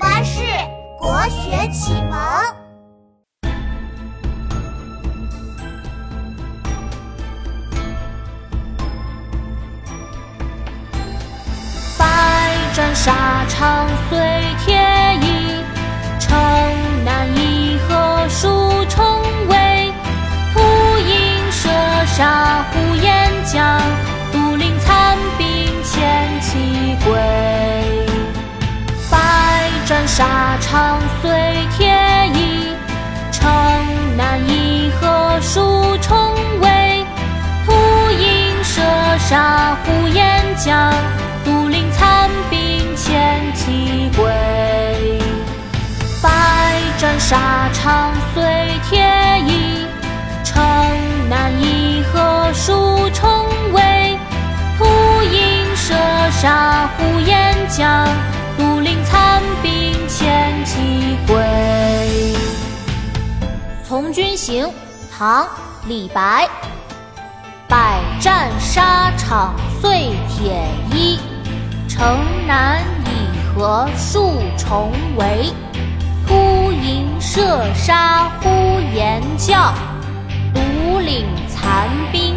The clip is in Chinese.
巴士国学启蒙。百战沙场碎铁衣，城南一河数重围。突营射杀呼延将，沙场碎铁衣，城南一河数重围。突营射杀呼延将。独领残兵千骑归，百战沙场随铁从军行》唐·李白，百战沙场碎铁衣。城南已合数重围，突营射杀呼延将，独领残兵